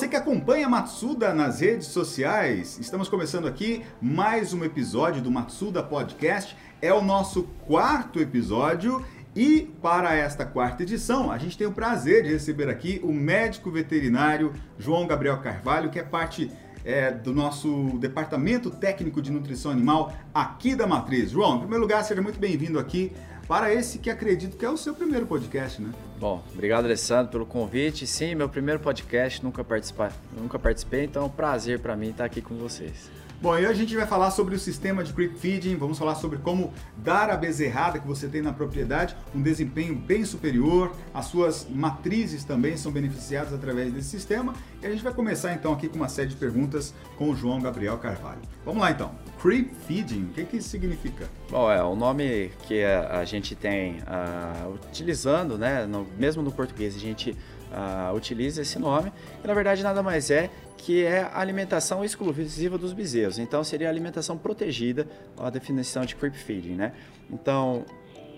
você que acompanha Matsuda nas redes sociais, estamos começando aqui mais um episódio do Matsuda Podcast. É o nosso quarto episódio e para esta quarta edição, a gente tem o prazer de receber aqui o médico veterinário João Gabriel Carvalho, que é parte é, do nosso Departamento Técnico de Nutrição Animal aqui da Matriz. João, em primeiro lugar, seja muito bem-vindo aqui para esse que acredito que é o seu primeiro podcast, né? Bom, obrigado Alessandro pelo convite. Sim, meu primeiro podcast, nunca, participa, nunca participei, então é um prazer para mim estar aqui com vocês. Bom, e hoje a gente vai falar sobre o sistema de creep feeding, vamos falar sobre como dar a bezerrada que você tem na propriedade um desempenho bem superior, as suas matrizes também são beneficiadas através desse sistema, e a gente vai começar então aqui com uma série de perguntas com o João Gabriel Carvalho. Vamos lá então. Creep feeding, o que, que isso significa? Bom, é o nome que a gente tem uh, utilizando, né, no, mesmo no português a gente uh, utiliza esse nome, que na verdade nada mais é que é a alimentação exclusiva dos bezerros. Então seria alimentação protegida, a definição de creep feeding, né? Então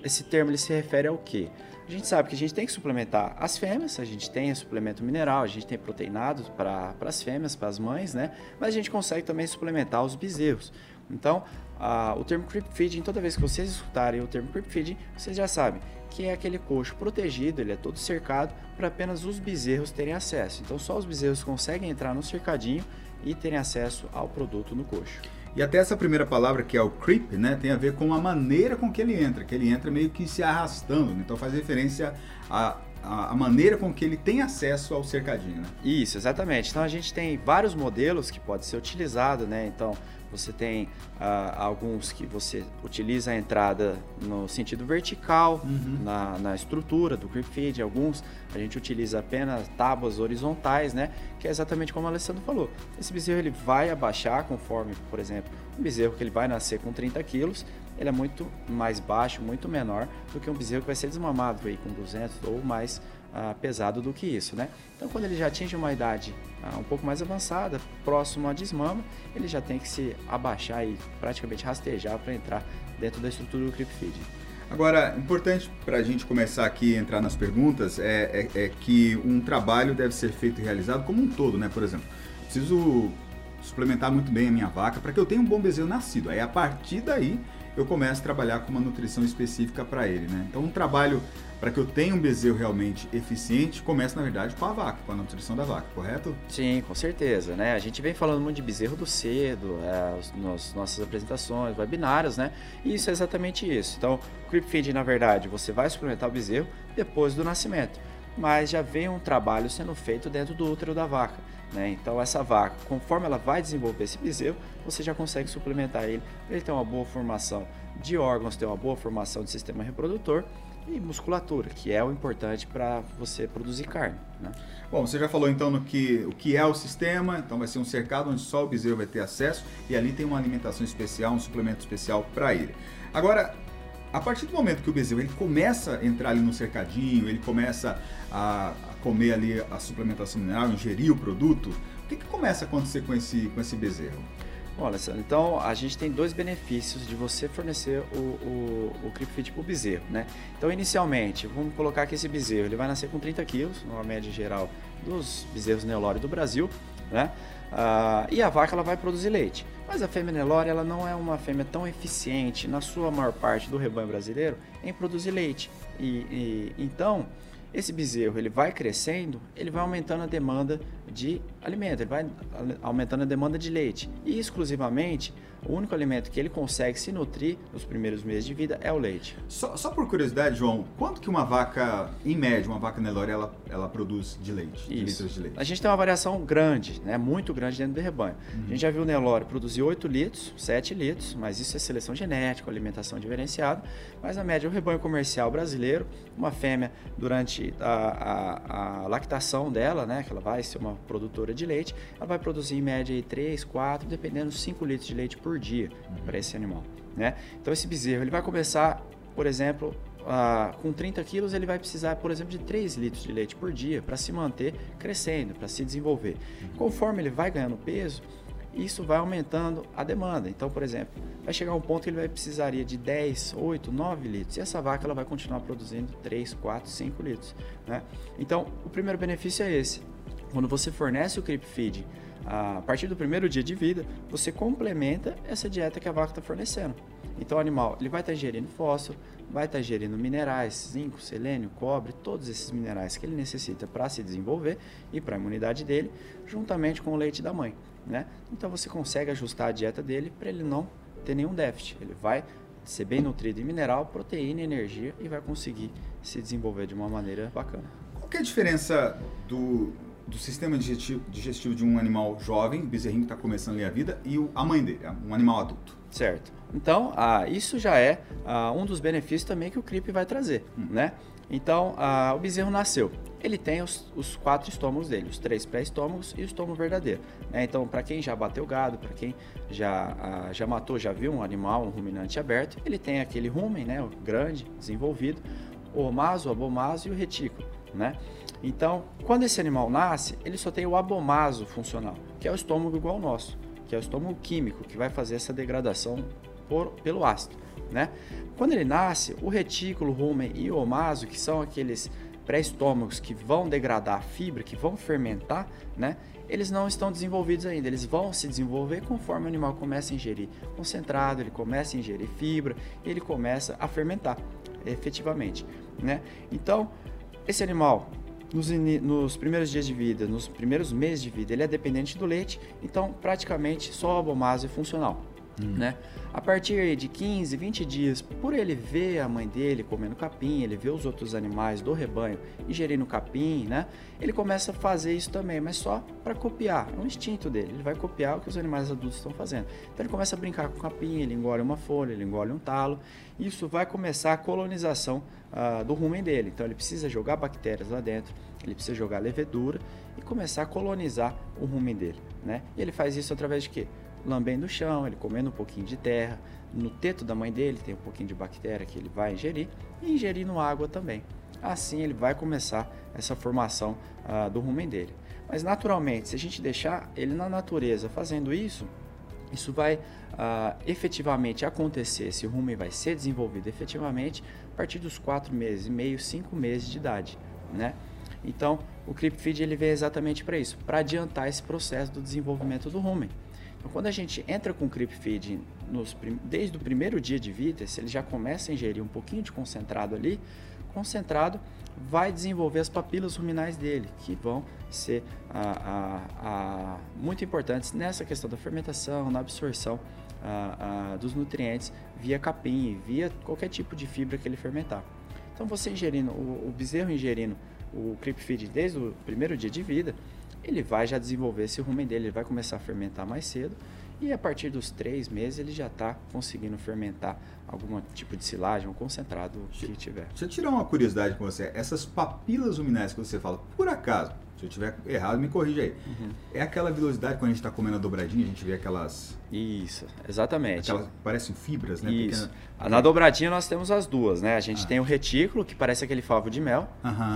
esse termo ele se refere ao quê? A gente sabe que a gente tem que suplementar as fêmeas, a gente tem suplemento mineral, a gente tem proteinado para as fêmeas, para as mães, né? Mas a gente consegue também suplementar os bezerros. Então, o termo creep feeding, toda vez que vocês escutarem o termo creep feeding, vocês já sabem que é aquele coxo protegido, ele é todo cercado para apenas os bezerros terem acesso. Então, só os bezerros conseguem entrar no cercadinho e terem acesso ao produto no coxo. E até essa primeira palavra, que é o creep, né, tem a ver com a maneira com que ele entra, que ele entra meio que se arrastando, então faz referência a a, maneira com que ele tem acesso ao cercadinho, né? Isso, exatamente. Então a gente tem vários modelos que pode ser utilizado, né? Então você tem uh, alguns que você utiliza a entrada no sentido vertical, uhum. na, na, estrutura do creep feed. Alguns a gente utiliza apenas tábuas horizontais, né? Que é exatamente como o Alessandro falou. Esse bezerro ele vai abaixar conforme, por exemplo, um bezerro que ele vai nascer com 30 quilos, ele é muito mais baixo, muito menor do que um bezerro que vai ser desmamado aí com 200 ou mais ah, pesado do que isso, né? Então, quando ele já atinge uma idade ah, um pouco mais avançada, próximo à desmama, ele já tem que se abaixar e praticamente rastejar para entrar dentro da estrutura do creep feed. Agora, importante para a gente começar aqui entrar nas perguntas é, é, é, que um trabalho deve ser feito e realizado como um todo, né? Por exemplo, preciso suplementar muito bem a minha vaca para que eu tenha um bom bezerro nascido. Aí, a partir daí, eu começo a trabalhar com uma nutrição específica para ele, né? Então, um trabalho para que eu tenha um bezerro realmente eficiente, começa na verdade com a vaca, com a nutrição da vaca, correto? Sim, com certeza, né? A gente vem falando muito de bezerro do cedo, é, nas nossas apresentações, webinários, né? E isso é exatamente isso. Então, o creep feed, na verdade, você vai suplementar o bezerro depois do nascimento, mas já vem um trabalho sendo feito dentro do útero da vaca. Né? Então essa vaca, conforme ela vai desenvolver esse bezerro, você já consegue suplementar ele para ele ter uma boa formação de órgãos, ter uma boa formação de sistema reprodutor e musculatura, que é o importante para você produzir carne. Né? Bom, você já falou então no que, o que é o sistema, então vai ser um cercado onde só o bezerro vai ter acesso e ali tem uma alimentação especial, um suplemento especial para ele. Agora, a partir do momento que o bezerro ele começa a entrar ali no cercadinho, ele começa a, comer ali a suplementação mineral, ingerir o produto, o que, que começa a acontecer com esse, com esse bezerro? Olha, então a gente tem dois benefícios de você fornecer o, o, o Feed para o bezerro, né? Então, inicialmente, vamos colocar que esse bezerro ele vai nascer com 30 quilos, numa média geral dos bezerros Nelore do Brasil, né? Ah, e a vaca ela vai produzir leite. Mas a fêmea Nelore ela não é uma fêmea tão eficiente na sua maior parte do rebanho brasileiro em produzir leite. E, e então esse bezerro ele vai crescendo, ele vai aumentando a demanda de alimento, ele vai aumentando a demanda de leite. E exclusivamente o único alimento que ele consegue se nutrir nos primeiros meses de vida é o leite. Só, só por curiosidade, João, quanto que uma vaca, em média, uma vaca Nelore, ela, ela produz de leite, de litros de leite? A gente tem uma variação grande, né, muito grande dentro do rebanho. Uhum. A gente já viu o Nelore produzir 8 litros, 7 litros, mas isso é seleção genética, alimentação diferenciada. Mas a média, o rebanho comercial brasileiro, uma fêmea, durante a, a, a lactação dela, né, que ela vai ser uma produtora de leite, ela vai produzir em média aí, 3, 4, dependendo, 5 litros de leite por por dia uhum. para esse animal. Né? Então esse bezerro ele vai começar, por exemplo, uh, com 30 quilos ele vai precisar, por exemplo, de 3 litros de leite por dia para se manter crescendo, para se desenvolver. Uhum. Conforme ele vai ganhando peso, isso vai aumentando a demanda. Então, por exemplo, vai chegar um ponto que ele vai precisaria de 10, 8, 9 litros. E essa vaca ela vai continuar produzindo 3, 4, 5 litros. Né? Então, o primeiro benefício é esse Quando você fornece o creep feed a partir do primeiro dia de vida, você complementa essa dieta que a vaca está fornecendo. Então o animal ele vai estar tá ingerindo fósforo, vai estar tá ingerindo minerais, zinco, selênio, cobre, todos esses minerais que ele necessita para se desenvolver e para a imunidade dele, juntamente com o leite da mãe. Né? Então você consegue ajustar a dieta dele para ele não ter nenhum déficit. Ele vai ser bem nutrido em mineral, proteína, energia e vai conseguir se desenvolver de uma maneira bacana. Qual é a diferença do, do sistema digestivo, digestivo, de um animal jovem, bezerrinho que está começando ali a vida, e o, a mãe dele, um animal adulto? Certo. Então, ah, isso já é ah, um dos benefícios também que o CRIP vai trazer, hum. né? Então, ah, o bezerro nasceu. Ele tem os, os quatro estômagos dele, os três pré-estômagos e o estômago verdadeiro. Né? Então, para quem já bateu gado, para quem já, ah, já matou, já viu um animal, um ruminante aberto, ele tem aquele rumen, né, grande, desenvolvido, o omaso, o abomaso e o retículo, né? Então, quando esse animal nasce, ele só tem o abomaso funcional, que é o estômago igual ao nosso, que é o estômago químico, que vai fazer essa degradação por, pelo ácido, né? Quando ele nasce, o retículo, rumen e o omaso, que são aqueles pré-estômagos que vão degradar a fibra, que vão fermentar, né? Eles não estão desenvolvidos ainda, eles vão se desenvolver conforme o animal começa a ingerir concentrado, ele começa a ingerir fibra, ele começa a fermentar efetivamente, né? Então, esse animal nos, nos, primeiros dias de vida, nos primeiros meses de vida, ele é dependente do leite, então praticamente só o abomaso é funcional. Hum. Né? A partir de 15, 20 dias, por ele ver a mãe dele comendo capim, ele vê os outros animais do rebanho ingerindo capim, né? Ele começa a fazer isso também, mas só para copiar. É um instinto dele. Ele vai copiar o que os animais adultos estão fazendo. Então ele começa a brincar com capim, ele engole uma folha, ele engole um talo. Isso vai começar a colonização uh, do rumen dele. Então ele precisa jogar bactérias lá dentro, ele precisa jogar levedura e começar a colonizar o rumen dele, né? E ele faz isso através de quê? Lambendo o chão, ele comendo um pouquinho de terra. No teto da mãe dele tem um pouquinho de bactéria que ele vai ingerir e ingerindo água também. Assim ele vai começar essa formação uh, do rumen dele. Mas naturalmente, se a gente deixar ele na natureza fazendo isso, isso vai uh, efetivamente acontecer, esse rumen vai ser desenvolvido efetivamente a partir dos 4 meses e meio, 5 meses de idade, né? Então, o Creep Feed ele vem exatamente para isso, para adiantar esse processo do desenvolvimento do rumen. Quando a gente entra com creep feed nos, desde o primeiro dia de vida, se ele já começa a ingerir um pouquinho de concentrado ali, concentrado vai desenvolver as papilas ruminais dele, que vão ser ah, ah, ah, muito importantes nessa questão da fermentação, na absorção dos nutrientes via capim, via qualquer tipo de fibra que ele fermentar. Então, você ingerindo, o, o bezerro ingerindo o creep feed desde o primeiro dia de vida, ele vai já desenvolver esse rumen dele, ele vai começar a fermentar mais cedo e a partir dos três meses ele já está conseguindo fermentar algum tipo de silagem ou concentrado que tiver. Deixa eu tirar uma curiosidade com você. Essas papilas luminárias que você fala, por acaso, se eu tiver errado, me corrija aí. Uhum. É aquela velocidade quando a gente está comendo a dobradinha, a gente vê aquelas. Isso, exatamente. Aquelas parecem fibras, né? Isso. Pequena... Na dobradinha nós temos as duas, né? A gente ah. tem o retículo, que parece aquele favo de mel,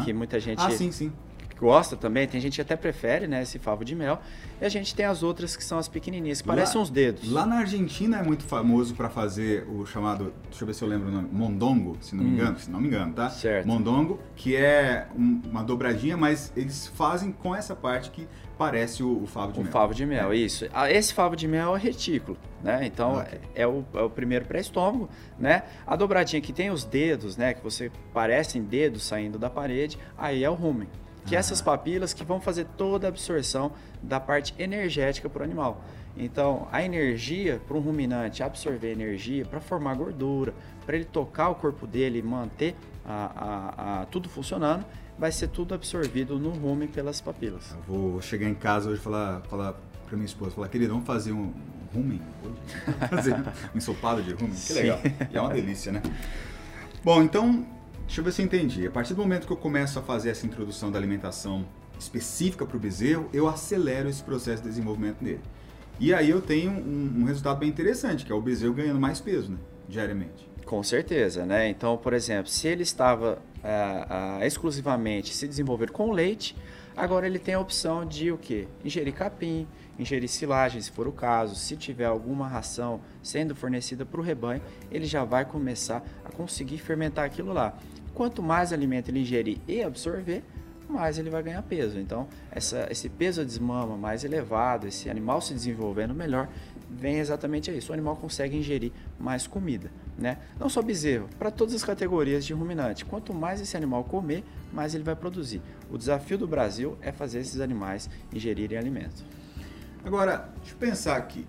que muita gente. Ah, sim, sim gosta também, tem gente que até prefere, né, esse favo de mel. E a gente tem as outras que são as pequenininhas, que lá, parecem uns dedos. Lá na Argentina é muito famoso para fazer o chamado, deixa eu ver se eu lembro o nome, mondongo, se não me hum. engano, se não me engano, tá? Certo. Mondongo, que é um, uma dobradinha, mas eles fazem com essa parte que parece o, o favo de o mel. O favo de mel, é. isso. Ah, esse favo de mel é retículo, né? Então okay. é, o, é o primeiro pré-estômago, né? A dobradinha que tem os dedos, né? Que você parecem dedos saindo da parede, aí é o rumen que é essas papilas que vão fazer toda a absorção da parte energética para o animal. Então, a energia para um ruminante absorver energia para formar gordura, para ele tocar o corpo dele e manter a, a, a, tudo funcionando, vai ser tudo absorvido no rumen pelas papilas. Eu vou chegar em casa hoje e falar, falar para minha esposa, falar, querida, vamos fazer um rumen hoje? fazer um ensopado de rumen? Que legal. E é uma delícia, né? Bom, então Deixa eu ver se eu entendi. A partir do momento que eu começo a fazer essa introdução da alimentação específica para o bezerro, eu acelero esse processo de desenvolvimento dele. E aí eu tenho um, um resultado bem interessante, que é o bezerro ganhando mais peso, né? Diariamente. Com certeza, né? Então, por exemplo, se ele estava uh, exclusivamente se desenvolver com leite, agora ele tem a opção de o quê? Ingerir capim, ingerir silagem, se for o caso. Se tiver alguma ração sendo fornecida para o rebanho, ele já vai começar a conseguir fermentar aquilo lá. Quanto mais alimento ele ingerir e absorver, mais ele vai ganhar peso. Então, essa, esse peso de desmama mais elevado, esse animal se desenvolvendo melhor, vem exatamente a isso. O animal consegue ingerir mais comida. Né? Não só bezerro, para todas as categorias de ruminante. Quanto mais esse animal comer, mais ele vai produzir. O desafio do Brasil é fazer esses animais ingerirem alimentos. Agora, deixa eu pensar aqui.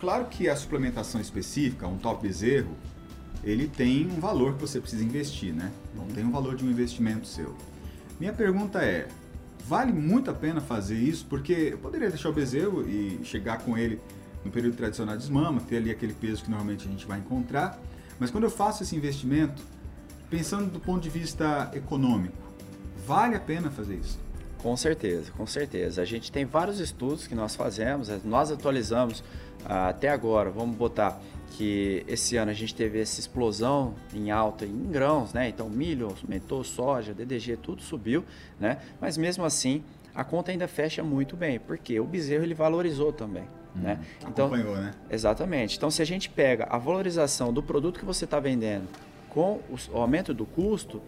Claro que a suplementação específica, um top bezerro, ele tem um valor que você precisa investir, né? Não tem um valor de um investimento seu. Minha pergunta é, vale muito a pena fazer isso? Porque eu poderia deixar o bezerro e chegar com ele no período tradicional de desmama, ter ali aquele peso que normalmente a gente vai encontrar, mas quando eu faço esse investimento, pensando do ponto de vista econômico, vale a pena fazer isso? Com certeza, com certeza. A gente tem vários estudos que nós fazemos, nós atualizamos ah, até agora, vamos botar que esse ano a gente teve essa explosão em alta em grãos, né? Então milho aumentou, soja, DDG, tudo subiu, né? Mas mesmo assim a conta ainda fecha muito bem, porque o bezerro ele valorizou também. Hum, né? Então, acompanhou, né? Exatamente. Então, se a gente pega a valorização do produto que você está vendendo com o aumento do custo,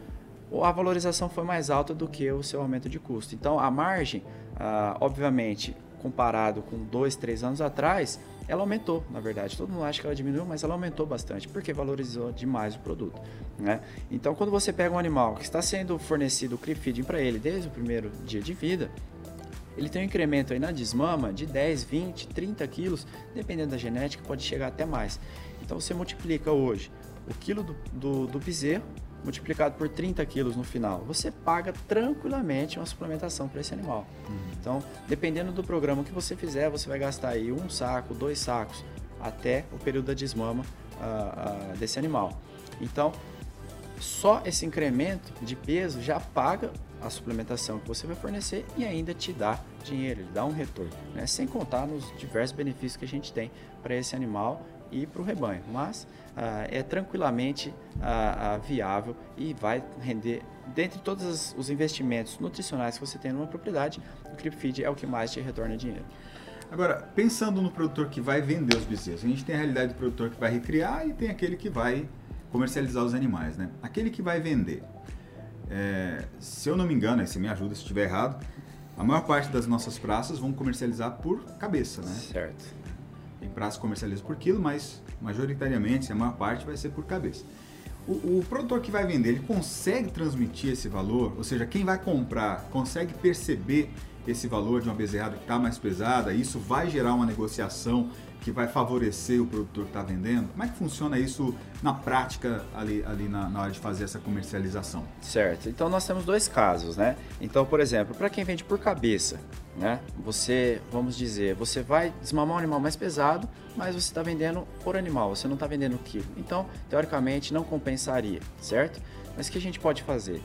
a valorização foi mais alta do que o seu aumento de custo. Então, a margem, ah, obviamente, comparado com dois, três anos atrás, ela aumentou, na verdade. Todo mundo acha que ela diminuiu, mas ela aumentou bastante, porque valorizou demais o produto. Né? Então, quando você pega um animal que está sendo fornecido o feeding para ele desde o primeiro dia de vida, ele tem um incremento aí na desmama de 10, 20, 30 quilos, dependendo da genética, pode chegar até mais. Então, você multiplica hoje o quilo do, do, do bezerro multiplicado por 30 quilos no final, você paga tranquilamente uma suplementação para esse animal. Uhum. Então, dependendo do programa que você fizer, você vai gastar aí um saco, dois sacos, até o período da desmama uh, uh, desse animal. Então, só esse incremento de peso já paga a suplementação que você vai fornecer e ainda te dá dinheiro, ele dá um retorno, né? sem contar nos diversos benefícios que a gente tem para esse animal e para o rebanho. Mas ah, é tranquilamente ah, ah, viável e vai render, dentre todos os investimentos nutricionais que você tem numa propriedade, o Crip Feed é o que mais te retorna dinheiro. Agora, pensando no produtor que vai vender os bezerros, a gente tem a realidade do produtor que vai recriar e tem aquele que vai comercializar os animais, né? Aquele que vai vender, é, se eu não me engano, aí você me ajuda se estiver errado, a maior parte das nossas praças vão comercializar por cabeça, né? Certo. Tem praças que comercializam por quilo, mas majoritariamente, a maior parte vai ser por cabeça. O, o, produtor que vai vender, ele consegue transmitir esse valor? Ou seja, quem vai comprar consegue perceber esse valor de uma bezerrada que está mais pesada? Isso vai gerar uma negociação que vai favorecer o produtor que está vendendo? Como é que funciona isso na prática ali, ali na, na, hora de fazer essa comercialização? Certo. Então nós temos dois casos, né? Então, por exemplo, para quem vende por cabeça, né? Você, vamos dizer, você vai desmamar um animal mais pesado, mas você está vendendo por animal, você não está vendendo quilo. Então, teoricamente, não compensaria, certo? Mas o que a gente pode fazer?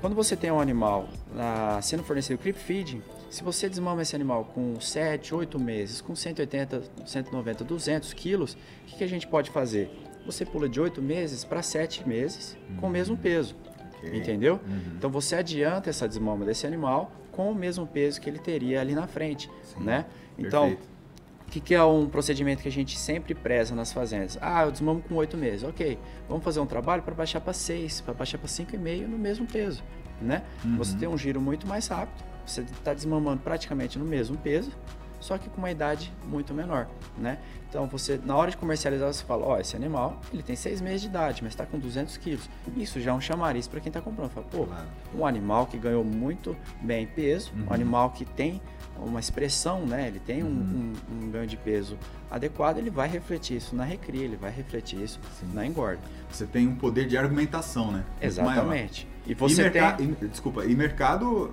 Quando você tem um animal ah, sendo fornecido creep feeding, se você desmama esse animal com 7, 8 meses, com 180, 190, 200 quilos, o que, que a gente pode fazer? Você pula de 8 meses para 7 meses com o mesmo uhum. peso. Okay. Entendeu? Uhum. Então você adianta essa desmama desse animal com o mesmo peso que ele teria ali na frente, Sim. né? Então, o que, que, é um procedimento que a gente sempre preza nas fazendas? Ah, eu desmamo com 8 meses. Ok, vamos fazer um trabalho para baixar para 6, para baixar para 5,5 no mesmo peso, né? Uhum. Você tem um giro muito mais rápido você está desmamando praticamente no mesmo peso, só que com uma idade muito menor, né? Então você, na hora de comercializar, você fala, ó, oh, esse animal, ele tem seis meses de idade, mas está com 200 quilos. Isso já é um chamariz para quem está comprando. Fala, pô, claro. um animal que ganhou muito bem peso, uhum. um animal que tem uma expressão, né? Ele tem um, uhum. um, um, ganho de peso adequado, ele vai refletir isso na recria, ele vai refletir isso Sim. na engorda. Você tem um poder de argumentação, né? Exatamente. E você e tem... Desculpa, e mercado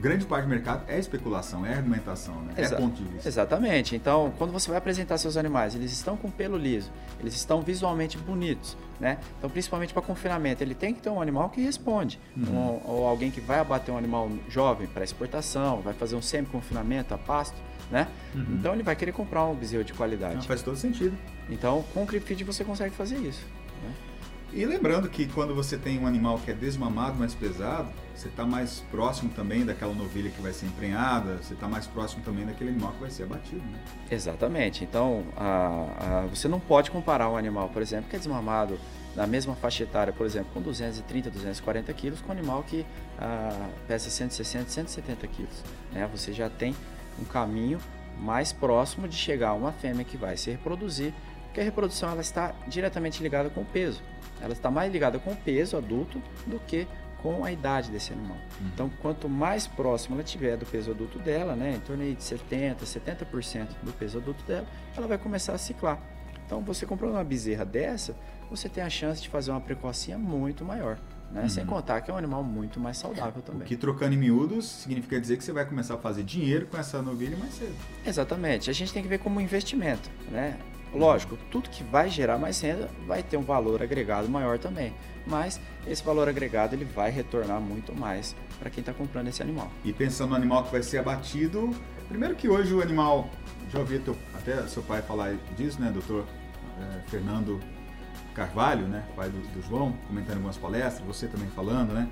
grande parte do mercado é especulação, é argumentação, né? é ponto de vista. Exatamente. Então, quando você vai apresentar seus animais, eles estão com pelo liso, eles estão visualmente bonitos, né? Então, principalmente para confinamento, ele tem que ter um animal que responde, uhum. um, ou alguém que vai abater um animal jovem para exportação, vai fazer um semi-confinamento a pasto, né? Uhum. Então, ele vai querer comprar um bezerro de qualidade. Não, faz todo sentido. Então, com o Creep Feed você consegue fazer isso. Né? E lembrando que quando você tem um animal que é desmamado, mais pesado, você está mais próximo também daquela novilha que vai ser emprenhada, você está mais próximo também daquele animal que vai ser abatido. Né? Exatamente. Então, a, a, você não pode comparar um animal, por exemplo, que é desmamado na mesma faixa etária, por exemplo, com 230, 240 quilos, com um animal que ah, pesa 160, 170 quilos. Né? Você já tem um caminho mais próximo de chegar a uma fêmea que vai se reproduzir, porque a reprodução ela está diretamente ligada com o peso. Ela está mais ligada com o peso adulto do que com a idade desse animal. Uhum. Então, quanto mais próximo ela tiver do peso adulto dela, né, em torno de 70, 70% do peso adulto dela, ela vai começar a ciclar. Então, você comprando uma bezerra dessa, você tem a chance de fazer uma precocia muito maior. Né? Uhum. Sem contar que é um animal muito mais saudável também. O que trocando em miúdos significa dizer que você vai começar a fazer dinheiro com essa novilha mais cedo. Exatamente. A gente tem que ver como investimento. Né? Lógico, tudo que vai gerar mais renda vai ter um valor agregado maior também. Mas esse valor agregado ele vai retornar muito mais para quem está comprando esse animal. E pensando no animal que vai ser abatido, primeiro que hoje o animal, já ouvi teu, até seu pai falar disso, né, doutor é, Fernando Carvalho, né, pai do, do João, comentando algumas palestras, você também falando, né,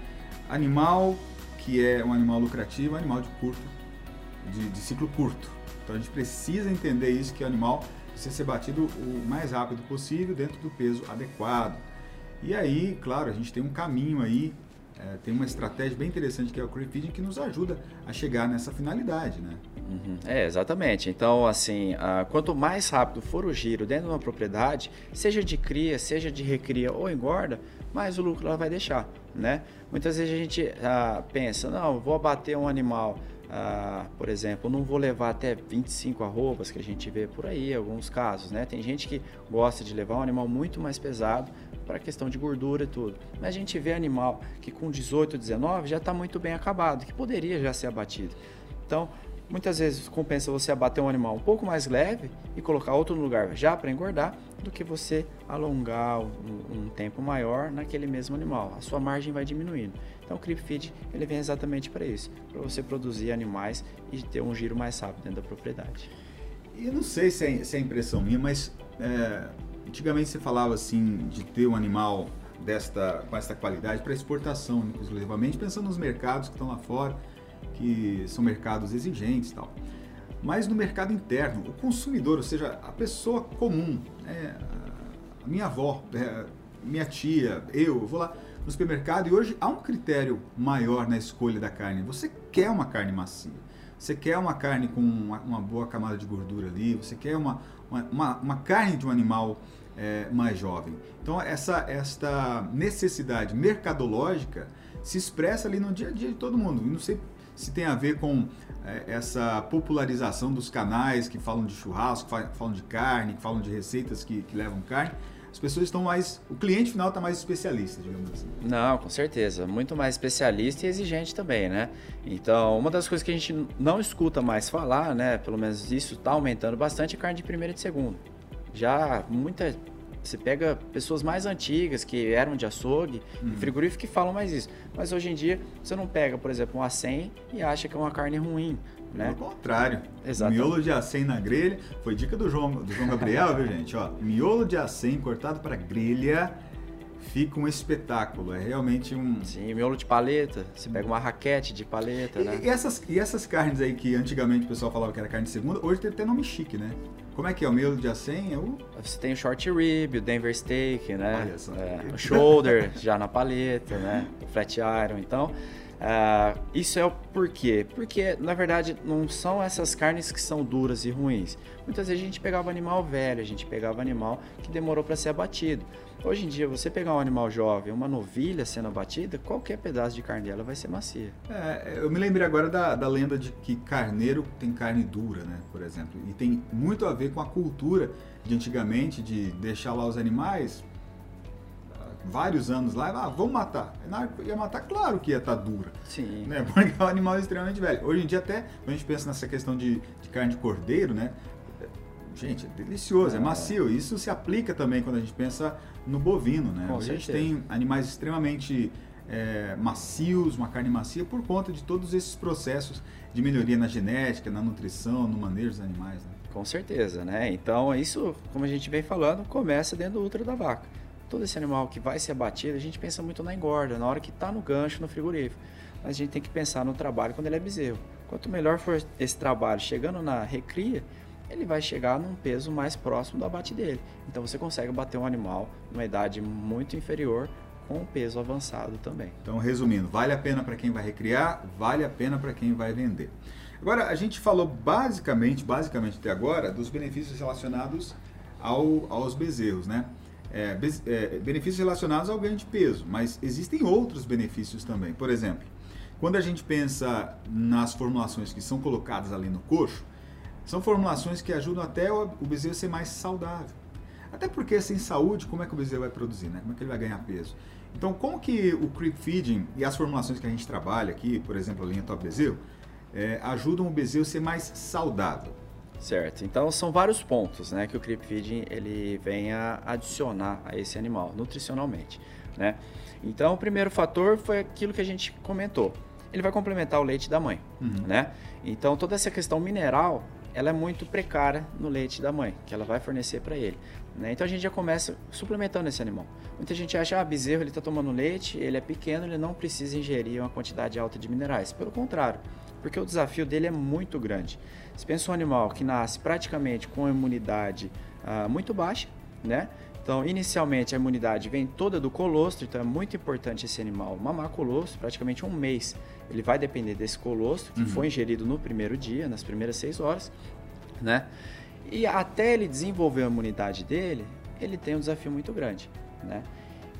animal que é um animal lucrativo, é animal de curto, de, de ciclo curto. Então a gente precisa entender isso que o animal precisa ser batido o mais rápido possível dentro do peso adequado. E aí, claro, a gente tem um caminho aí, é, tem uma estratégia bem interessante que é o Creep Feeding que nos ajuda a chegar nessa finalidade, né? Uhum. É, exatamente. Então, assim, uh, quanto mais rápido for o giro dentro de uma propriedade, seja de cria, seja de recria ou engorda, mais o lucro ela vai deixar, né? Muitas vezes a gente uh, pensa, não, vou abater um animal ah, por exemplo, não vou levar até 25 arrobas que a gente vê por aí, alguns casos, né? Tem gente que gosta de levar um animal muito mais pesado para questão de gordura e tudo. Mas a gente vê animal que com 18, 19 já está muito bem acabado, que poderia já ser abatido. Então, muitas vezes compensa você abater um animal um pouco mais leve e colocar outro no lugar já para engordar do que você alongar um, um, tempo maior naquele mesmo animal. A sua margem vai diminuindo. Então o Creep Feed ele vem exatamente para isso, para você produzir animais e ter um giro mais rápido dentro da propriedade. E não sei se é, se é impressão minha, mas é, antigamente você falava assim de ter um animal desta com essa qualidade para exportação, exclusivamente pensando nos mercados que estão lá fora, que são mercados exigentes, tal. Mas no mercado interno, o consumidor, ou seja, a pessoa comum, né, a minha avó, é, minha tia, eu, eu vou lá no supermercado e hoje há um critério maior na escolha da carne. Você quer uma carne macia, você quer uma carne com uma, uma boa camada de gordura ali, você quer uma, uma, uma carne de um animal é, mais jovem. Então essa esta necessidade mercadológica se expressa ali no dia a dia de todo mundo. Não sei se tem a ver com é, essa popularização dos canais que falam de churrasco, falam de carne, falam de receitas que, que levam carne as pessoas estão mais. O cliente final está mais especialista, digamos assim. Não, com certeza. Muito mais especialista e exigente também, né? Então, uma das coisas que a gente não escuta mais falar, né? Pelo menos isso está aumentando bastante, é carne de primeira e de segunda. Já muita. Você pega pessoas mais antigas que eram de açougue, uhum. frigorífico que falam mais isso. Mas hoje em dia, você não pega, por exemplo, um acém e acha que é uma carne ruim. Né? Pelo contrário. Exatamente. Miolo de acém na grelha. Foi dica do João, do João Gabriel, viu, gente? Ó, miolo de acém cortado para grelha fica um espetáculo. É realmente um. Sim, miolo de paleta. Você pega uma raquete de paleta, e, né? E essas, e essas carnes aí que antigamente o pessoal falava que era carne de segunda, hoje tem até nome chique, né? Como é que é? O miolo de acém é o. Você tem o short rib, o Denver steak, né? Olha só. É, o shoulder já na paleta, né? O flat iron. Então. Uh, isso é o porquê? Porque, na verdade, não são essas carnes que são duras e ruins. Muitas vezes a gente pegava animal velho, a gente pegava animal que demorou para ser abatido. Hoje em dia, você pegar um animal jovem, uma novilha sendo abatida, qualquer pedaço de carne dela vai ser macia. É, eu me lembrei agora da, da lenda de que carneiro tem carne dura, né? Por exemplo. E tem muito a ver com a cultura de antigamente, de deixar lá os animais vários anos lá, ah, vamos matar. Ia matar, claro que ia estar tá dura. Sim. Né? Porque é um animal extremamente velho. Hoje em dia, até, quando a gente pensa nessa questão de, de carne de cordeiro, né? Gente, é delicioso, é, é macio. Isso se aplica também quando a gente pensa no bovino, né? A gente tem animais extremamente é, macios, uma carne macia, por conta de todos esses processos de melhoria na genética, na nutrição, no manejo dos animais. Né? Com certeza, né? Então, isso, como a gente vem falando, começa dentro do útero da vaca todo esse animal que vai ser abatido, a gente pensa muito na engorda, na hora que está no gancho, no frigorífico. Mas a gente tem que pensar no trabalho quando ele é bezerro. Quanto melhor for esse trabalho chegando na recria, ele vai chegar num peso mais próximo do abate dele. Então você consegue bater um animal numa idade muito inferior com um peso avançado também. Então, resumindo, vale a pena para quem vai recriar, vale a pena para quem vai vender. Agora, a gente falou basicamente, basicamente até agora, dos benefícios relacionados ao, aos bezerros, né? É, bez, é, benefícios relacionados ao ganho de peso, mas existem outros benefícios também. Por exemplo, quando a gente pensa nas formulações que são colocadas ali no coxo, são formulações que ajudam até o, bezerro a ser mais saudável. Até porque sem saúde, como é que o bezerro vai produzir, né? Como é que ele vai ganhar peso? Então, como que o creep feeding e as formulações que a gente trabalha aqui, por exemplo, a linha Top Bezerro, é, ajudam o bezerro a ser mais saudável? Certo. Então são vários pontos, né, que o creep feeding ele vem a adicionar a esse animal nutricionalmente, né? Então o primeiro fator foi aquilo que a gente comentou. Ele vai complementar o leite da mãe, uhum. né? Então toda essa questão mineral ela é muito precária no leite da mãe, que ela vai fornecer para ele. Né? Então a gente já começa suplementando esse animal. Muita gente acha, ah, bezerro ele está tomando leite, ele é pequeno, ele não precisa ingerir uma quantidade alta de minerais. Pelo contrário, porque o desafio dele é muito grande. Você pensa um animal que nasce praticamente com imunidade ah, muito baixa, né? Então, inicialmente a imunidade vem toda do colostro, então é muito importante esse animal mamar colostro, praticamente um mês. Ele vai depender desse colostro que uhum. foi ingerido no primeiro dia, nas primeiras seis horas, né? E até ele desenvolver a imunidade dele, ele tem um desafio muito grande, né?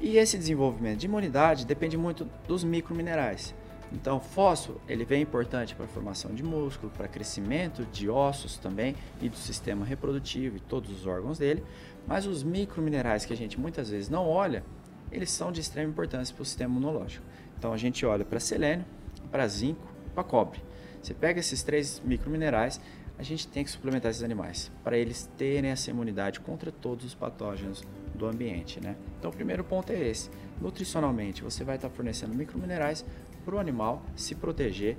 E esse desenvolvimento de imunidade depende muito dos microminerais. Então, fósforo, ele vem importante para a formação de músculo, para crescimento de ossos também e do sistema reprodutivo e todos os órgãos dele. Mas os microminerais que a gente muitas vezes não olha, eles são de extrema importância para o sistema imunológico. Então, a gente olha para selênio, para zinco, para cobre. Você pega esses três microminerais, a gente tem que suplementar esses animais para eles terem essa imunidade contra todos os patógenos do ambiente, né? Então, o primeiro ponto é esse. Nutricionalmente, você vai estar fornecendo microminerais para o animal se proteger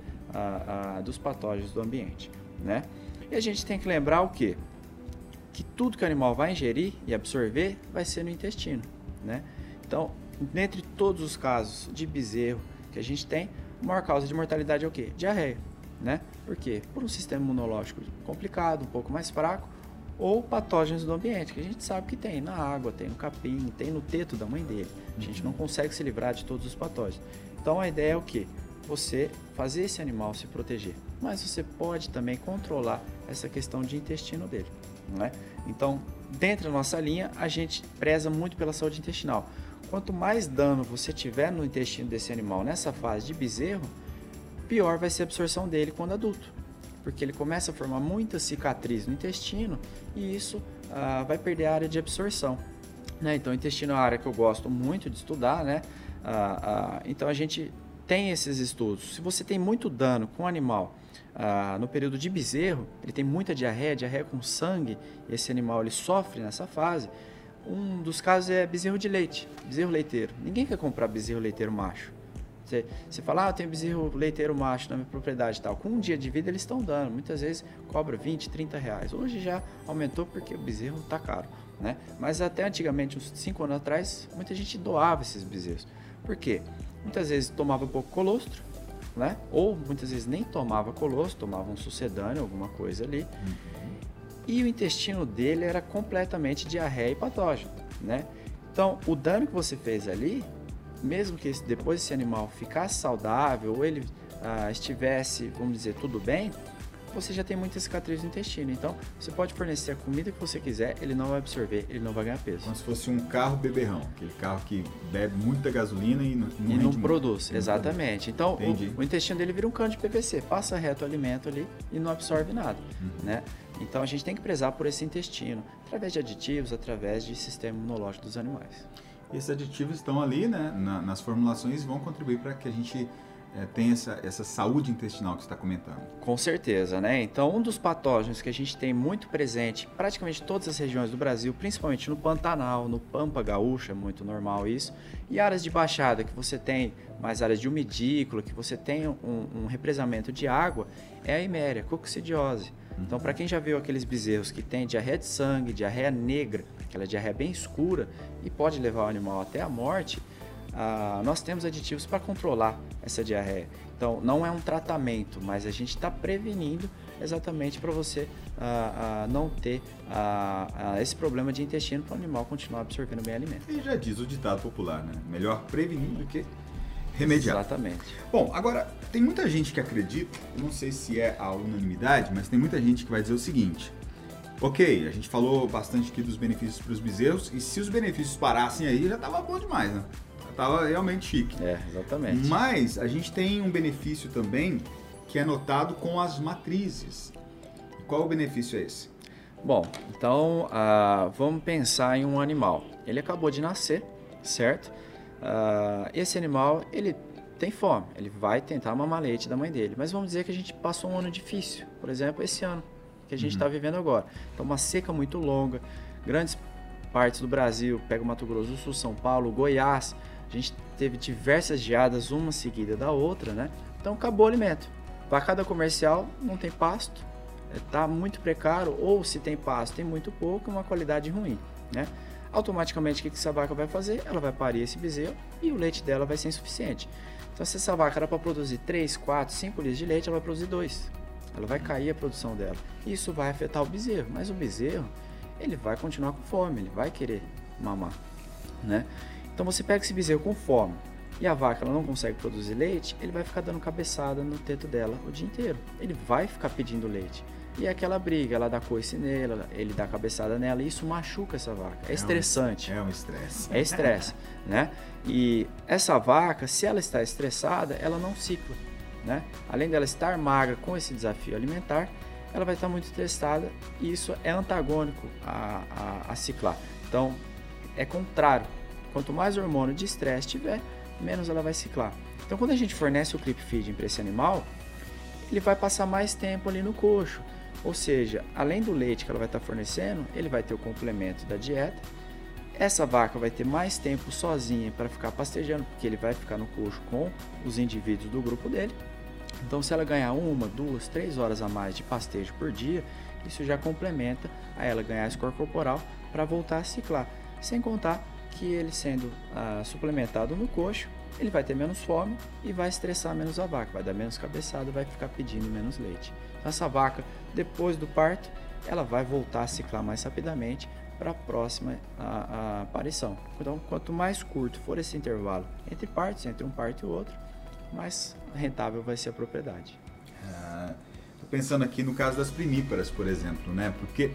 dos patógenos do ambiente, né? E a gente tem que lembrar o que? Que tudo que o animal vai ingerir e absorver vai ser no intestino, né? Então, dentre todos os casos de bezerro que a gente tem, a maior causa de mortalidade é o que? Diarreia, né? Por quê? Por um sistema imunológico complicado, um pouco mais fraco, ou patógenos do ambiente, que a gente sabe que tem na água, tem no capim, tem no teto da mãe dele. A gente não consegue se livrar de todos os patógenos. Então a ideia é o que? Você fazer esse animal se proteger, mas você pode também controlar essa questão de intestino dele, não é? Então, dentro da nossa linha, a gente preza muito pela saúde intestinal. Quanto mais dano você tiver no intestino desse animal nessa fase de bezerro, pior vai ser a absorção dele quando adulto, porque ele começa a formar muita cicatriz no intestino e isso ah, vai perder a área de absorção. Né? Então, o intestino é uma área que eu gosto muito de estudar, né? Ah, ah, então a gente tem esses estudos. Se você tem muito dano com o animal ah, no período de bezerro, ele tem muita diarreia, diarreia com sangue, esse animal ele sofre nessa fase. Um dos casos é bezerro de leite, bezerro leiteiro. Ninguém quer comprar bezerro leiteiro macho. Você, você fala, ah, eu tenho bezerro leiteiro macho na minha propriedade e tal. Com um dia de vida eles estão dando, muitas vezes cobra 20, 30 reais. Hoje já aumentou porque o bezerro está caro. Né? Mas até antigamente, uns 5 anos atrás, muita gente doava esses bezerros. Por quê? Muitas vezes tomava pouco colostro, né? Ou muitas vezes nem tomava colostro, tomava um sucedâneo, alguma coisa ali. Uhum. E o intestino dele era completamente diarreia e patógeno, né? Então, o dano que você fez ali, mesmo que depois esse animal ficasse saudável ou ele ah, estivesse, vamos dizer, tudo bem, você já tem muita cicatriz no intestino. Então, você pode fornecer a comida que você quiser, ele não vai absorver, ele não vai ganhar peso. Como se fosse um carro beberrão, aquele carro que bebe muita gasolina e não, não, e não produz. Muito. Exatamente. Então, o, o, intestino dele vira um cano de PVC, passa reto o alimento ali e não absorve nada, uhum. né? Então, a gente tem que prezar por esse intestino, através de aditivos, através de sistema imunológico dos animais. esses aditivos estão ali, né, na, nas formulações e vão contribuir para que a gente é, tem essa, essa saúde intestinal que você está comentando. Com certeza, né? Então, um dos patógenos que a gente tem muito presente em praticamente todas as regiões do Brasil, principalmente no Pantanal, no Pampa Gaúcha, é muito normal isso, e áreas de baixada que você tem mais áreas de umidícula, que você tem um, um represamento de água, é a iméria, coccidiose. Então, para quem já viu aqueles bezerros que tem diarreia de sangue, diarreia negra, aquela diarreia bem escura, e pode levar o animal até a morte, ah, nós temos aditivos para controlar essa diarreia. Então, não é um tratamento, mas a gente está prevenindo exatamente para você ah, ah, não ter esse problema de intestino para o animal continuar absorvendo bem alimento. E já diz o ditado popular, né? Melhor prevenir do que remediar. Exatamente. Bom, agora, tem muita gente que acredita, não sei se é a unanimidade, mas tem muita gente que vai dizer o seguinte: ok, a gente falou bastante aqui dos benefícios para os bezerros, e se os benefícios parassem aí, já estava bom demais, né? Já estava realmente chique. É, exatamente. Mas a gente tem um benefício também que é notado com as matrizes. E qual o benefício é esse? Bom, então uh, vamos pensar em um animal. Ele acabou de nascer, certo? Uh, esse animal, ele tem fome, ele vai tentar mamar leite da mãe dele. Mas vamos dizer que a gente passou um ano difícil, por exemplo, esse ano que a gente está uhum. vivendo agora. Então, uma seca muito longa, grandes partes do Brasil, pega o Mato Grosso do Sul, São Paulo, Goiás, a gente teve diversas geadas, uma seguida da outra, né? Então, acabou o alimento. Vacada comercial não tem pasto, está muito precário, ou se tem pasto, tem muito pouco, uma qualidade ruim, né? Automaticamente o que essa vaca vai fazer? Ela vai parir esse bezerro e o leite dela vai ser insuficiente. Então, se essa vaca era para produzir 3, 4, 5 litros de leite, ela vai produzir 2. Ela vai cair a produção dela. Isso vai afetar o bezerro, mas o bezerro, ele vai continuar com fome, ele vai querer mamar, né? Então, você pega esse bezerro com fome e a vaca ela não consegue produzir leite, ele vai ficar dando cabeçada no teto dela o dia inteiro. Ele vai ficar pedindo leite. E aquela briga, ela dá coice nela, ele dá cabeçada nela, e isso machuca essa vaca. É, é estressante. Um, é um estresse. É estresse, né? E essa vaca, se ela está estressada, ela não cicla, né? Além dela estar magra com esse desafio alimentar, ela vai estar muito estressada e isso é antagônico a, a, a ciclar. Então, é contrário. Quanto mais hormônio de estresse tiver, menos ela vai ciclar. Então, quando a gente fornece o clip feeding para esse animal, ele vai passar mais tempo ali no coxo. Ou seja, além do leite que ela vai estar fornecendo, ele vai ter o complemento da dieta. Essa vaca vai ter mais tempo sozinha para ficar pastejando, porque ele vai ficar no coxo com os indivíduos do grupo dele. Então, se ela ganhar uma, duas, três horas a mais de pastejo por dia, isso já complementa a ela ganhar score corporal para voltar a ciclar. Sem contar que ele sendo ah, suplementado no coxo, ele vai ter menos fome e vai estressar menos a vaca, vai dar menos cabeçada, vai ficar pedindo menos leite. Então, essa vaca, depois do parto, ela vai voltar a ciclar mais rapidamente para a próxima aparição. Então, quanto mais curto for esse intervalo entre partos, entre um parto e outro, mais rentável vai ser a propriedade. Ah, pensando aqui no caso das primíparas, por exemplo, né? Porque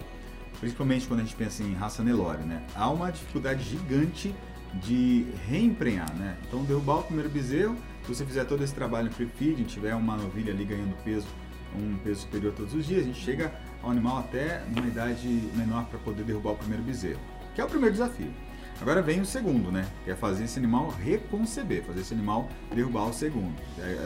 principalmente quando a gente pensa em raça Nelore, né? Há uma dificuldade gigante de reemprenhar, né? Então derrubar o primeiro bezerro, se você fizer todo esse trabalho em free feeding, tiver uma novilha ali ganhando peso, um peso superior todos os dias, a gente chega ao animal até numa idade menor para poder derrubar o primeiro bezerro, que é o primeiro desafio. Agora vem o segundo, né? Que é fazer esse animal reconceber, fazer esse animal derrubar o segundo.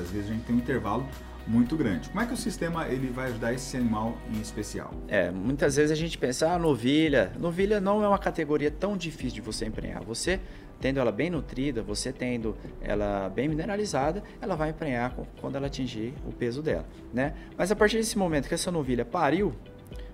Às vezes a gente tem um intervalo muito grande. Como é que o sistema ele vai ajudar esse animal em especial? É, muitas vezes a gente pensa, ah, novilha. Novilha não é uma categoria tão difícil de você emprenhar. Você tendo ela bem nutrida, você tendo ela bem mineralizada, ela vai emprenhar quando ela atingir o peso dela, né? Mas a partir desse momento que essa novilha pariu,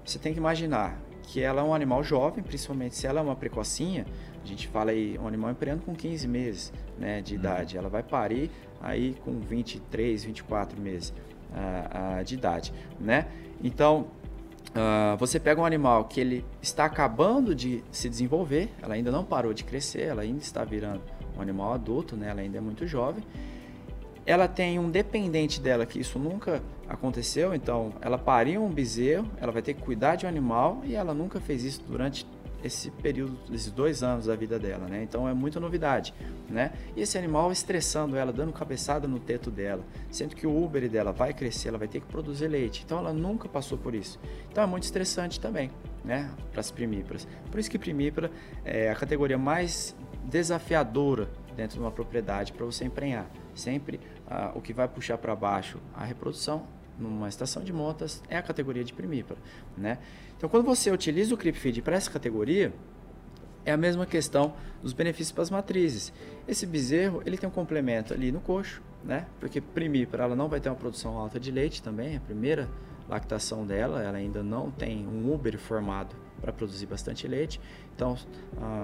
você tem que imaginar que ela é um animal jovem, principalmente se ela é uma precocinha, a gente fala aí, um animal empreendendo com 15 meses né, de uhum. idade. Ela vai parir aí com 23, 24 meses uh, uh, de idade, né? Então, uh, você pega um animal que ele está acabando de se desenvolver, ela ainda não parou de crescer, ela ainda está virando um animal adulto, né? Ela ainda é muito jovem. Ela tem um dependente dela que isso nunca aconteceu, então ela pariu um bezerro, ela vai ter que cuidar de um animal e ela nunca fez isso durante esse período, esses dois anos da vida dela, né? Então é muita novidade, né? E esse animal estressando ela, dando cabeçada no teto dela, sendo que o Uber dela vai crescer, ela vai ter que produzir leite. Então ela nunca passou por isso. Então é muito estressante também, né? Para as primíparas. Por isso que primípara é a categoria mais desafiadora dentro de uma propriedade para você emprenhar. Sempre ah, o que vai puxar para baixo a reprodução numa estação de montas é a categoria de primípara, né? Então, quando você utiliza o Creep Feed para essa categoria, é a mesma questão dos benefícios para as matrizes. Esse bezerro, ele tem um complemento ali no coxo, né? Porque primípara, ela não vai ter uma produção alta de leite também, é a primeira lactação dela, ela ainda não tem um úbero formado para produzir bastante leite. Então,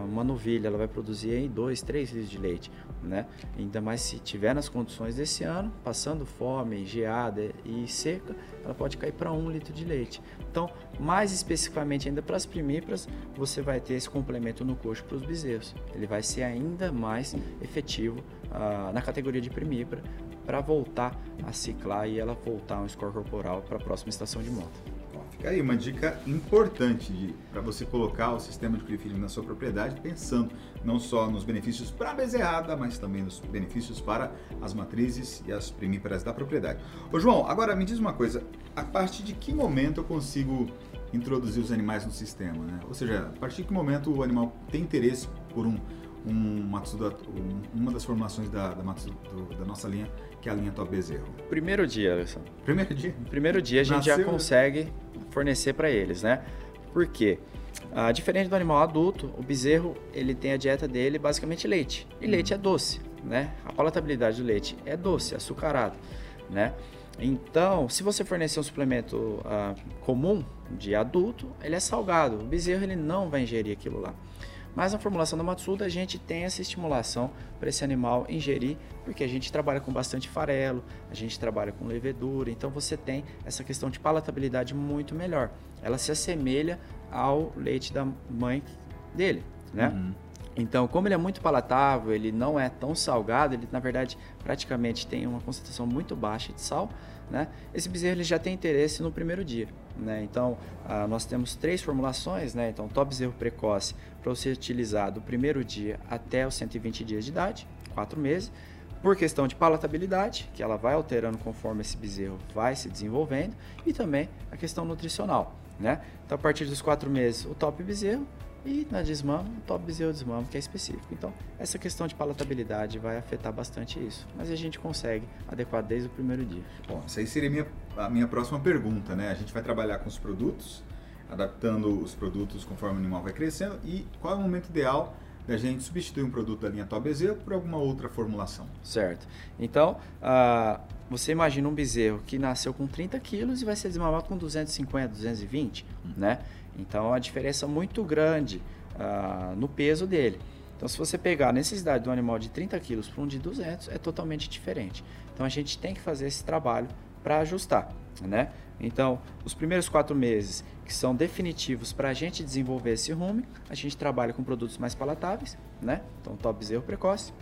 uma novilha ela vai produzir aí 2, 3 litros de leite, né? Ainda mais se tiver nas condições desse ano, passando fome, geada e seca, ela pode cair para 1 litro de leite. Então, mais especificamente ainda para as primíparas, você vai ter esse complemento no coxo para os bezerros. Ele vai ser ainda mais efetivo uh, na categoria de primípara para voltar a ciclar e ela voltar um score corporal para a próxima estação de monta. Fica aí uma dica importante para você colocar o sistema de feeding na sua propriedade, pensando não só nos benefícios para a bezerrada, mas também nos benefícios para as matrizes e as primíparas da propriedade. Ô João, agora me diz uma coisa, a partir de que momento eu consigo introduzir os animais no sistema? Né? Ou seja, a partir de que momento o animal tem interesse por um, um Matsuda, um, uma das formulações da, da, Matsuda, da nossa linha que é a linha Top Bezerro? Primeiro dia, Alessandro. Primeiro dia? Primeiro dia a gente Nasceu, já consegue né? fornecer para eles, né? Por quê? Ah, diferente do animal adulto, o bezerro ele tem a dieta dele basicamente leite. E leite é doce, né? A palatabilidade do leite é doce, açucarado, né? Então, se você fornecer um suplemento ah, comum de adulto, ele é salgado. O bezerro ele não vai ingerir aquilo lá. Mas na formulação da Matsuda a gente tem essa estimulação para esse animal ingerir, porque a gente trabalha com bastante farelo, a gente trabalha com levedura, então você tem essa questão de palatabilidade muito melhor. Ela se assemelha ao leite da mãe dele, né? Uhum. Então, como ele é muito palatável, ele não é tão salgado, ele na verdade praticamente tem uma concentração muito baixa de sal, né? Esse bezerro ele já tem interesse no primeiro dia, né? Então, ah, nós temos três formulações, né? Então, top bezerro precoce para ser utilizado do primeiro dia até os 120 dias de idade, quatro meses, por questão de palatabilidade, que ela vai alterando conforme esse bezerro vai se desenvolvendo, e também a questão nutricional, né? Então, a partir dos quatro meses, o top bezerro, e na desmama, o top bezerro desmama, que é específico. Então, essa questão de palatabilidade vai afetar bastante isso. Mas a gente consegue adequar desde o primeiro dia. Bom, essa aí seria minha, a minha próxima pergunta, né? A gente vai trabalhar com os produtos, adaptando os produtos conforme o animal vai crescendo. E qual é o momento ideal da gente substituir um produto da linha Top Bezerro por alguma outra formulação? Certo. Então, uh, você imagina um bezerro que nasceu com 30 quilos e vai ser desmamado com 250, 220, hum. né? Então, a diferença muito grande uh, no peso dele. Então, se você pegar a necessidade de um animal de 30 quilos para um de 200, é totalmente diferente. Então, a gente tem que fazer esse trabalho para ajustar, né? Então, os primeiros quatro meses, que são definitivos para a gente desenvolver esse rumo, a gente trabalha com produtos mais palatáveis, né? Então, top bezerro precoce,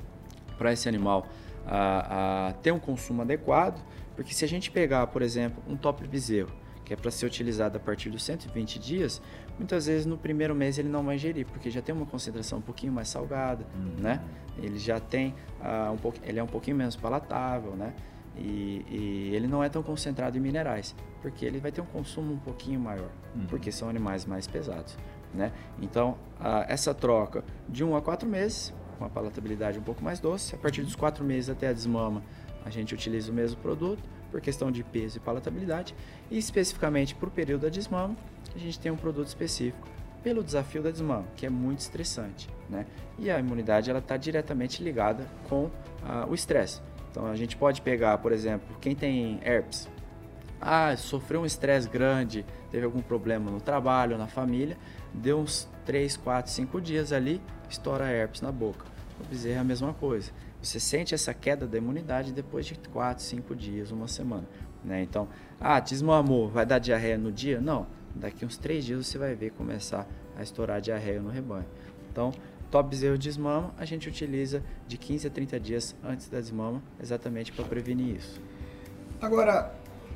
para esse animal a, a, ter um consumo adequado, porque se a gente pegar, por exemplo, um top bezerro, que é para ser utilizado a partir dos 120 dias, muitas vezes no primeiro mês ele não vai ingerir, porque já tem uma concentração um pouquinho mais salgada, uhum. né? Ele já tem uh, um pouco, ele é um pouquinho menos palatável, né? E, e, ele não é tão concentrado em minerais, porque ele vai ter um consumo um pouquinho maior, uhum. porque são animais mais pesados, né? Então, uh, essa troca de 1 um a 4 meses, com a palatabilidade um pouco mais doce, a partir dos 4 meses até a desmama, a gente utiliza o mesmo produto, por questão de peso e palatabilidade, e especificamente para o período da desmama, a gente tem um produto específico pelo desafio da desmama, que é muito estressante, né? E a imunidade ela está diretamente ligada com ah, o estresse. Então a gente pode pegar, por exemplo, quem tem herpes, ah, sofreu um estresse grande, teve algum problema no trabalho, na família, deu uns 3, 4, 5 dias ali, estoura herpes na boca. O bezerro é a mesma coisa. Você sente essa queda da imunidade depois de 4, 5 dias, uma semana. Né? Então, ah, desmamou, vai dar diarreia no dia? Não. Daqui uns 3 dias você vai ver começar a estourar diarreia no rebanho. Então, top bezerro desmama, a gente utiliza de 15 a 30 dias antes da desmama, exatamente para prevenir isso. Agora,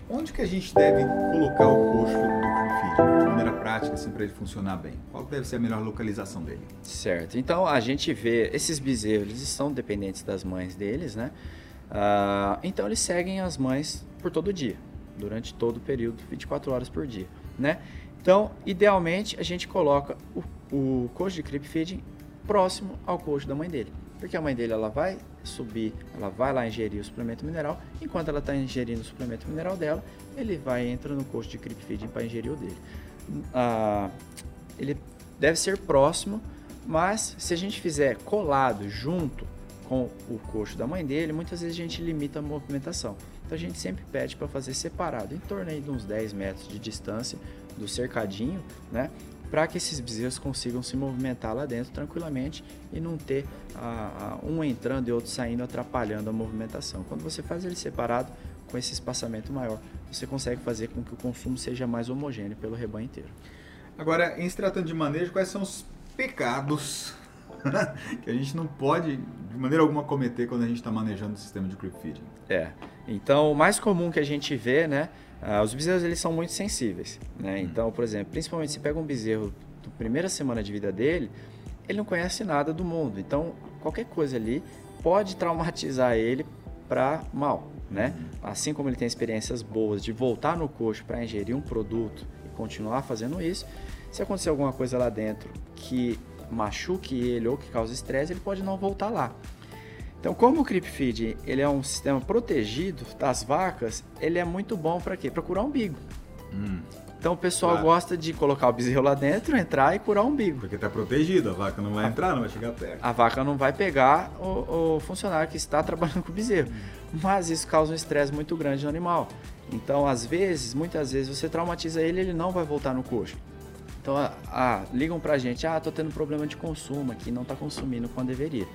onde que a gente deve colocar o coxo do filho? De maneira prática, assim, para ele funcionar bem. Qual deve ser a melhor localização dele? Certo. Então, a gente vê, esses bezerros, eles estão dependentes das mães deles, né? Uh, então, eles seguem as mães por todo dia, durante todo o período, 24 horas por dia, né? Então, idealmente, a gente coloca o, o coxo de creep feeding próximo ao coxo da mãe dele. Porque a mãe dele ela vai subir, ela vai lá ingerir o suplemento mineral, enquanto ela está ingerindo o suplemento mineral dela, ele vai entrar no coxo de creep feeding para ingerir o dele. Ah, ele deve ser próximo, mas se a gente fizer colado junto com o coxo da mãe dele, muitas vezes a gente limita a movimentação. Então a gente sempre pede para fazer separado, em torno de uns 10 metros de distância do cercadinho, né? Para que esses bezerros consigam se movimentar lá dentro tranquilamente e não ter ah, um entrando e outro saindo atrapalhando a movimentação. Quando você faz ele separado, com esse espaçamento maior, você consegue fazer com que o consumo seja mais homogêneo pelo rebanho inteiro. Agora, em se tratando de manejo, quais são os pecados que a gente não pode, de maneira alguma, cometer quando a gente está manejando o sistema de creep feeding? É. Então, o mais comum que a gente vê, né? Uh, os bezerros eles são muito sensíveis, né? Hum. Então, por exemplo, principalmente se pega um bezerro na primeira semana de vida dele, ele não conhece nada do mundo. Então, qualquer coisa ali pode traumatizar ele para mal, né? Uhum. Assim como ele tem experiências boas de voltar no coxo para ingerir um produto e continuar fazendo isso, se acontecer alguma coisa lá dentro que machuque ele ou que cause estresse, ele pode não voltar lá. Então, como o creep feed ele é um sistema protegido das vacas, ele é muito bom para quê? Para curar umbigo. Hum, então o pessoal claro. gosta de colocar o bezerro lá dentro, entrar e curar o umbigo. Porque está protegido, a vaca não vai entrar, não vai chegar perto. A vaca não vai pegar o, o funcionário que está trabalhando com o bezerro. Hum. Mas isso causa um estresse muito grande no animal. Então, às vezes, muitas vezes, você traumatiza ele ele não vai voltar no coxo. Então, ah, ah, ligam pra gente, ah, tô tendo problema de consumo aqui, não tá consumindo quando deveria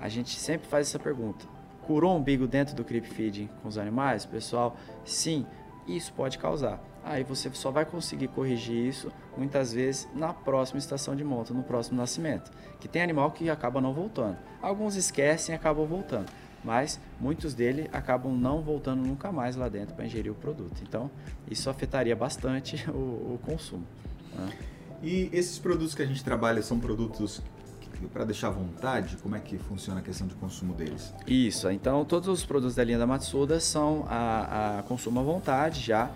a gente sempre faz essa pergunta. Curou o umbigo dentro do creep feeding com os animais? Pessoal, sim, isso pode causar. Aí você só vai conseguir corrigir isso muitas vezes na próxima estação de monta, no próximo nascimento. Que tem animal que acaba não voltando. Alguns esquecem e acabam voltando, mas muitos dele acabam não voltando nunca mais lá dentro para ingerir o produto. Então, isso afetaria bastante o, o consumo. Né? E esses produtos que a gente trabalha são produtos para deixar à vontade, como é que funciona a questão de consumo deles? Isso, então todos os produtos da linha da Matsuda são a, a consumo à vontade já,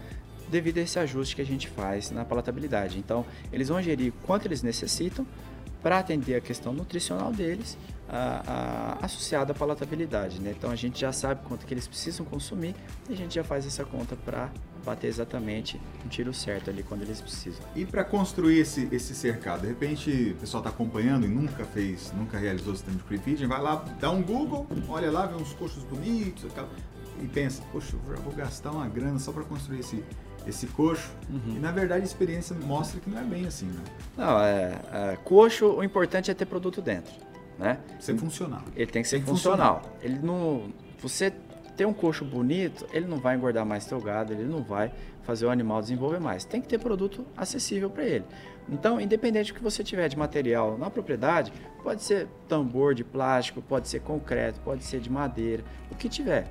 devido a esse ajuste que a gente faz na palatabilidade. Então, eles vão gerir quanto eles necessitam para atender a questão nutricional deles, a, a, associada à palatabilidade. Né? Então, a gente já sabe quanto que eles precisam consumir e a gente já faz essa conta para bater exatamente um tiro certo ali quando eles precisam. E para construir esse, esse cercado, de repente o pessoal está acompanhando e nunca fez, nunca realizou o sistema de creep feeding, vai lá, dá um Google, olha lá, vê uns coxos bonitos e pensa, poxa, eu vou gastar uma grana só para construir esse, esse coxo. Uhum. E na verdade a experiência mostra que não é bem assim, né? Não, é, é coxo, o importante é ter produto dentro, né? Ser funcional. Ele tem que ser tem funcional. funcional. Ele não, você ter um coxo bonito, ele não vai engordar mais teu gado, ele não vai fazer o animal desenvolver mais. Tem que ter produto acessível para ele. Então, independente do que você tiver de material na propriedade, pode ser tambor de plástico, pode ser concreto, pode ser de madeira, o que tiver.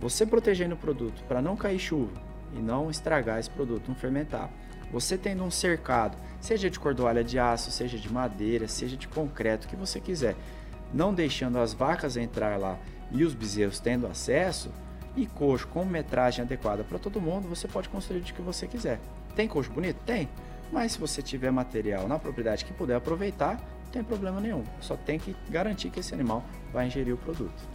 Você protegendo o produto para não cair chuva e não estragar esse produto, não fermentar. Você tendo um cercado, seja de cordoalha de aço, seja de madeira, seja de concreto, que você quiser, não deixando as vacas entrar lá e os bezerros tendo acesso, e coxo com metragem adequada para todo mundo, você pode construir o que você quiser. Tem coxo bonito? Tem. Mas se você tiver material na propriedade que puder aproveitar, não tem problema nenhum. Só tem que garantir que esse animal vai ingerir o produto.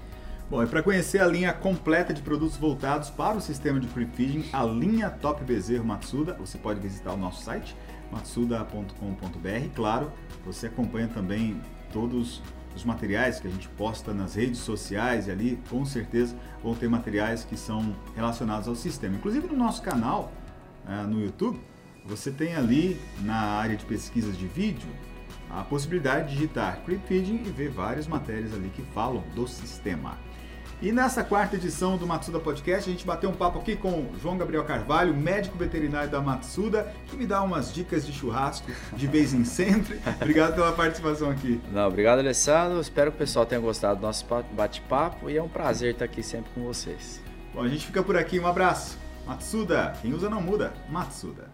Bom, e para conhecer a linha completa de produtos voltados para o sistema de free feeding, a linha Top Bezerro Matsuda, você pode visitar o nosso site matsuda.com.br. Claro, você acompanha também todos os materiais que a gente posta nas redes sociais e ali, com certeza, vão ter materiais que são relacionados ao sistema. Inclusive no nosso canal, uh, no YouTube, você tem ali na área de pesquisas de vídeo a possibilidade de digitar Creep Feeding e ver várias matérias ali que falam do sistema. E nessa quarta edição do Matsuda Podcast, a gente bateu um papo aqui com o João Gabriel Carvalho, médico veterinário da Matsuda, que me dá umas dicas de churrasco de vez em sempre. Obrigado pela participação aqui. Não, obrigado, Alessandro. Espero que o pessoal tenha gostado do nosso bate-papo e é um prazer estar aqui sempre com vocês. Bom, a gente fica por aqui. Um abraço. Matsuda, quem usa não muda. Matsuda.